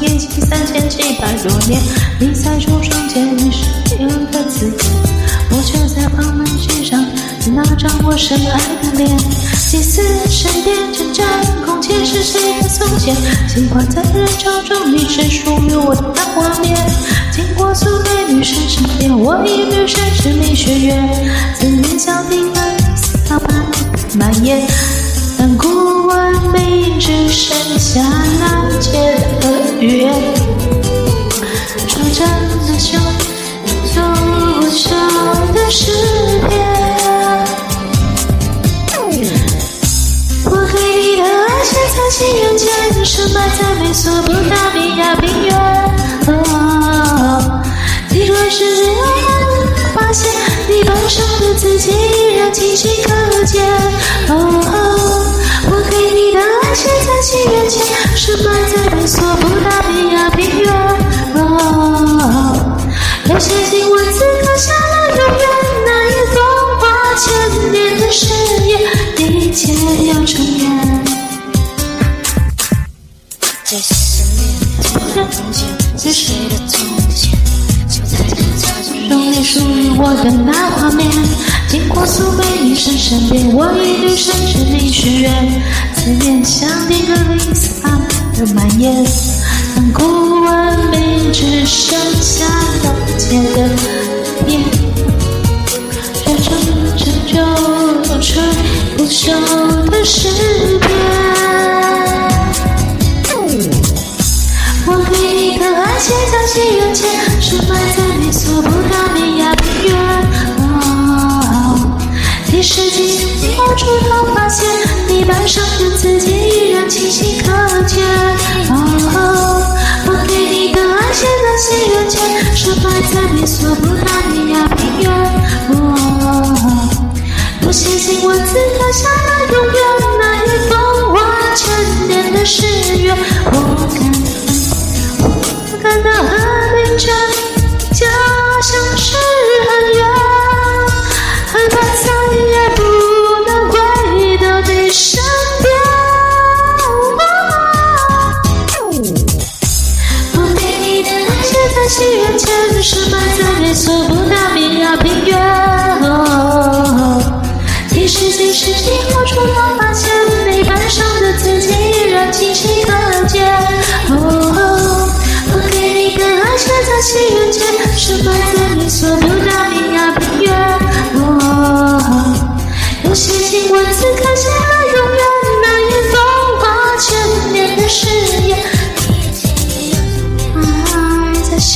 已经三千七百多年。你在橱窗前是有个字眼，我却在旁门写上那张我深爱的脸。祭祀神殿，征战空间是谁的从前？尽管在人潮中迷失属于我的那画面。经过苏菲女神身边，我以女神之名许愿，思念像冰河似般蔓延。当古文明只剩下清晰可见。哦。写在西元前，深埋在美索不达米亚平原。哦，有些新文字刻下了永远难以风化千年的誓言，一切要重演。这是你的从前，是谁的从前？就在这家中，有你属于我的那画面。身边，我以女神之名许愿，思念像定格里斯般的蔓延。当古文明只剩下了简的篇，这真正就吹不朽的诗篇。我给你的爱，写在西元前，深埋在美索下了